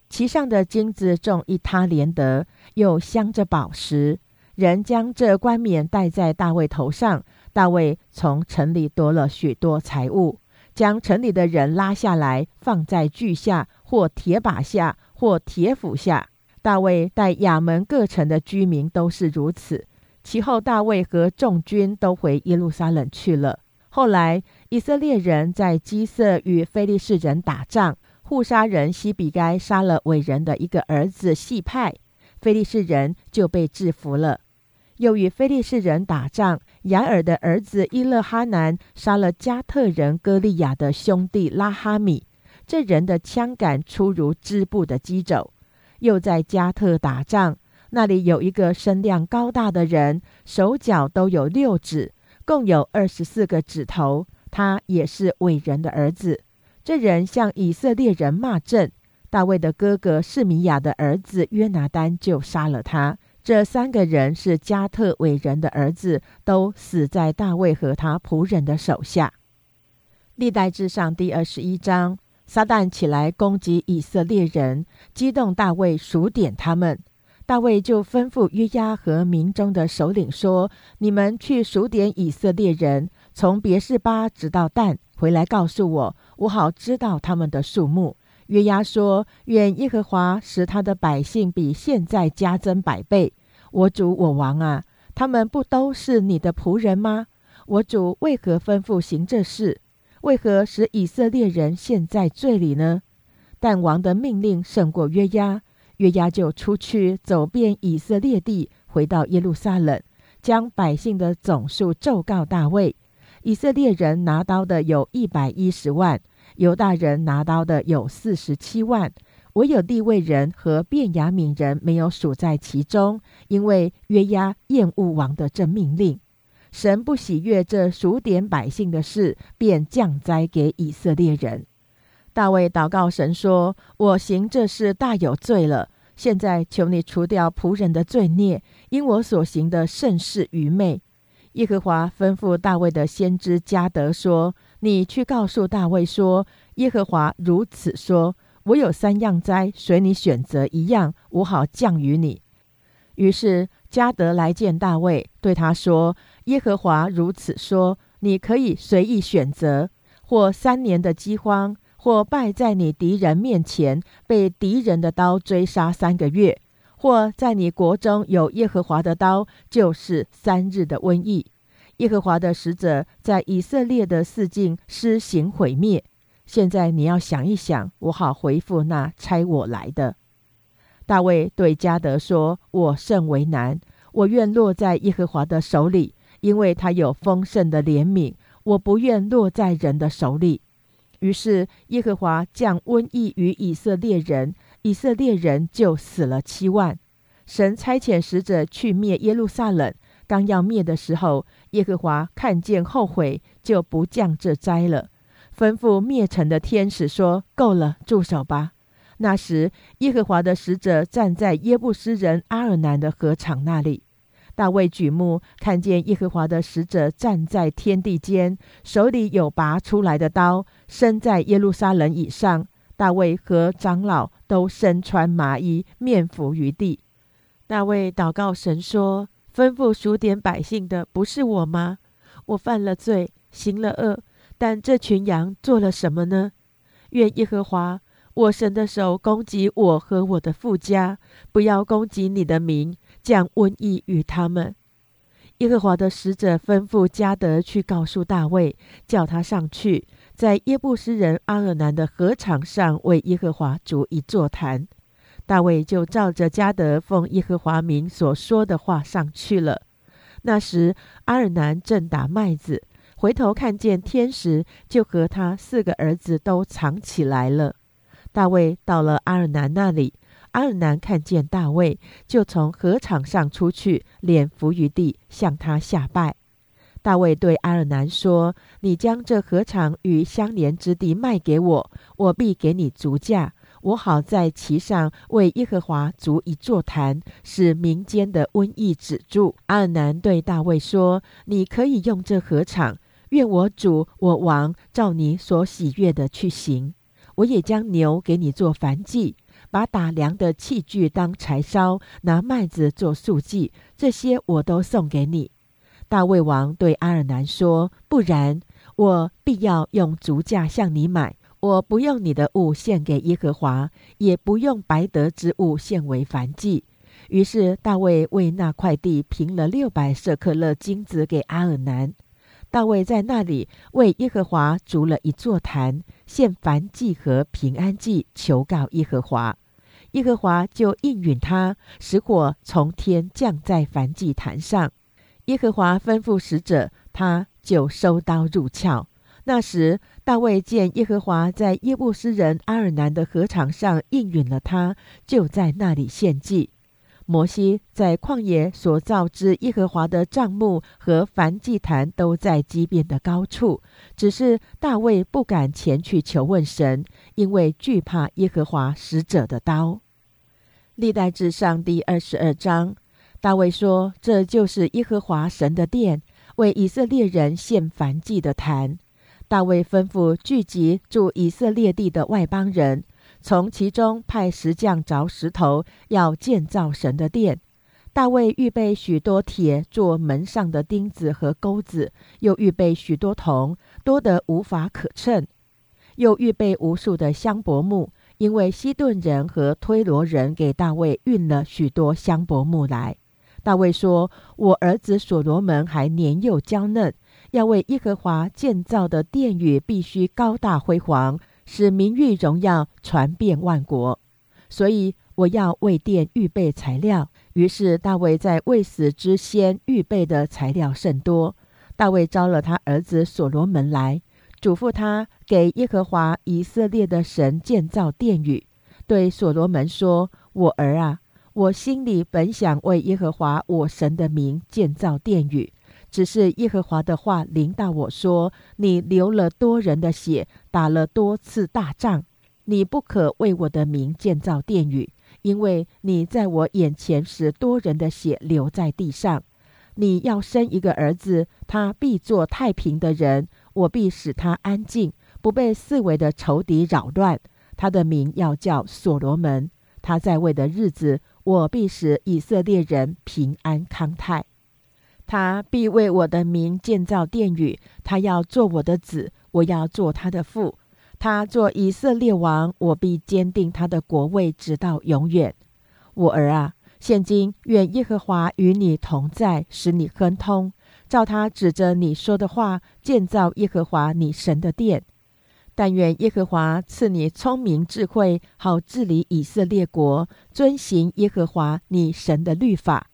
其上的金子重一他连德，又镶着宝石。人将这冠冕戴在大卫头上。大卫从城里夺了许多财物，将城里的人拉下来，放在锯下，或铁把下，或铁斧下。大卫带亚门各城的居民都是如此。其后，大卫和众军都回耶路撒冷去了。后来，以色列人在基色与非利士人打仗，护杀人西比该杀了伟人的一个儿子细派，非利士人就被制服了。又与非利士人打仗，雅尔的儿子伊勒哈南杀了加特人歌利亚的兄弟拉哈米，这人的枪杆粗如织布的机轴。又在加特打仗，那里有一个身量高大的人，手脚都有六指。共有二十四个指头，他也是伟人的儿子。这人向以色列人骂阵，大卫的哥哥示米亚的儿子约拿丹就杀了他。这三个人是加特伟人的儿子，都死在大卫和他仆人的手下。历代志上第二十一章，撒旦起来攻击以色列人，激动大卫数点他们。大卫就吩咐约押和民中的首领说：“你们去数点以色列人，从别是巴直到但，回来告诉我，我好知道他们的数目。”约押说：“愿耶和华使他的百姓比现在加增百倍。我主我王啊，他们不都是你的仆人吗？我主为何吩咐行这事？为何使以色列人陷在罪里呢？但王的命令胜过约押。”约押就出去走遍以色列地，回到耶路撒冷，将百姓的总数奏告大卫。以色列人拿刀的有一百一十万，犹大人拿刀的有四十七万，唯有地位人和便雅悯人没有数在其中，因为约押厌恶王的这命令。神不喜悦这数点百姓的事，便降灾给以色列人。大卫祷告神说：“我行这事大有罪了，现在求你除掉仆人的罪孽，因我所行的甚是愚昧。”耶和华吩咐大卫的先知加德说：“你去告诉大卫说，耶和华如此说：我有三样灾，随你选择一样，我好降于你。”于是加德来见大卫，对他说：“耶和华如此说：你可以随意选择，或三年的饥荒。”或败在你敌人面前，被敌人的刀追杀三个月；或在你国中有耶和华的刀，就是三日的瘟疫。耶和华的使者在以色列的四境施行毁灭。现在你要想一想，我好回复那差我来的。大卫对加德说：“我甚为难，我愿落在耶和华的手里，因为他有丰盛的怜悯。我不愿落在人的手里。”于是耶和华降瘟疫于以色列人，以色列人就死了七万。神差遣使者去灭耶路撒冷，刚要灭的时候，耶和华看见后悔，就不降这灾了，吩咐灭城的天使说：“够了，住手吧。”那时，耶和华的使者站在耶布斯人阿尔南的河场那里。大卫举目看见耶和华的使者站在天地间，手里有拔出来的刀，身在耶路撒冷以上。大卫和长老都身穿麻衣，面伏于地。大卫祷告神说：“吩咐数点百姓的不是我吗？我犯了罪，行了恶，但这群羊做了什么呢？愿耶和华。”我神的手攻击我和我的父家，不要攻击你的名，降瘟疫与他们。耶和华的使者吩咐加德去告诉大卫，叫他上去，在耶布斯人阿尔南的河场上为耶和华筑一座坛。大卫就照着加德奉耶和华名所说的话上去了。那时阿尔南正打麦子，回头看见天使，就和他四个儿子都藏起来了。大卫到了阿尔南那里，阿尔南看见大卫，就从河场上出去，脸伏于地，向他下拜。大卫对阿尔南说：“你将这河场与相连之地卖给我，我必给你足价，我好在其上为耶和华筑一座坛，使民间的瘟疫止住。”阿尔南对大卫说：“你可以用这河场，愿我主我王照你所喜悦的去行。”我也将牛给你做燔祭，把打粮的器具当柴烧，拿麦子做素祭，这些我都送给你。大卫王对阿尔南说：“不然，我必要用足价向你买。我不用你的物献给耶和华，也不用白得之物献为燔祭。”于是大卫为那块地平了六百舍克勒金子给阿尔南。大卫在那里为耶和华筑了一座坛，献燔祭和平安祭，求告耶和华。耶和华就应允他，使火从天降在燔祭坛上。耶和华吩咐使者，他就收刀入鞘。那时，大卫见耶和华在耶布斯人阿尔南的河场上应允了他，就在那里献祭。摩西在旷野所造之耶和华的帐幕和燔祭坛都在基变的高处，只是大卫不敢前去求问神，因为惧怕耶和华使者的刀。历代志上第二十二章，大卫说：“这就是耶和华神的殿，为以色列人献燔祭的坛。”大卫吩咐聚集住以色列地的外邦人。从其中派石匠凿石头，要建造神的殿。大卫预备许多铁做门上的钉子和钩子，又预备许多铜，多得无法可称。又预备无数的香柏木，因为西顿人和推罗人给大卫运了许多香柏木来。大卫说：“我儿子所罗门还年幼娇嫩，要为耶和华建造的殿宇必须高大辉煌。”使名誉荣耀传遍万国，所以我要为殿预备材料。于是大卫在未死之先预备的材料甚多。大卫招了他儿子所罗门来，嘱咐他给耶和华以色列的神建造殿宇。对所罗门说：“我儿啊，我心里本想为耶和华我神的名建造殿宇。”只是耶和华的话临到我说：“你流了多人的血，打了多次大仗，你不可为我的名建造殿宇，因为你在我眼前使多人的血流在地上。你要生一个儿子，他必做太平的人，我必使他安静，不被四围的仇敌扰乱。他的名要叫所罗门。他在位的日子，我必使以色列人平安康泰。”他必为我的名建造殿宇，他要做我的子，我要做他的父。他做以色列王，我必坚定他的国位，直到永远。我儿啊，现今愿耶和华与你同在，使你亨通，照他指着你说的话建造耶和华你神的殿。但愿耶和华赐你聪明智慧，好治理以色列国，遵行耶和华你神的律法。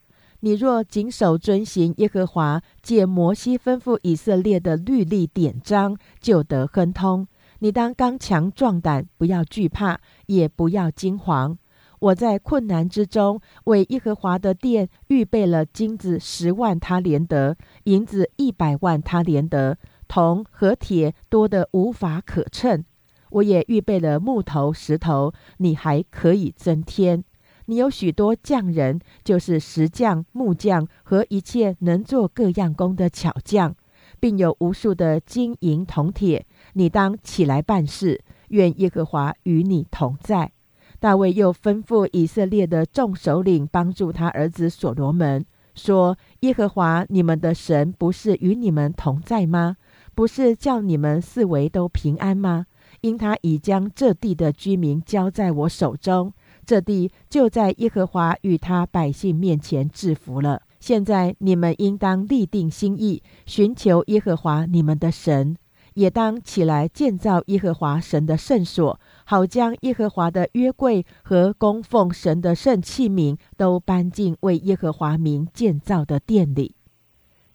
你若谨守遵行耶和华借摩西吩咐以色列的律例典章，就得亨通。你当刚强壮胆，不要惧怕，也不要惊惶。我在困难之中，为耶和华的殿预备了金子十万他连得，银子一百万他连得。铜和铁多得无法可称，我也预备了木头、石头，你还可以增添。你有许多匠人，就是石匠、木匠和一切能做各样工的巧匠，并有无数的金银铜铁。你当起来办事，愿耶和华与你同在。大卫又吩咐以色列的众首领帮助他儿子所罗门，说：“耶和华你们的神不是与你们同在吗？”不是叫你们四围都平安吗？因他已将这地的居民交在我手中，这地就在耶和华与他百姓面前制服了。现在你们应当立定心意，寻求耶和华你们的神，也当起来建造耶和华神的圣所，好将耶和华的约柜和供奉神的圣器皿都搬进为耶和华名建造的殿里。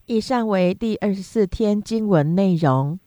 以上为第二十四天经文内容。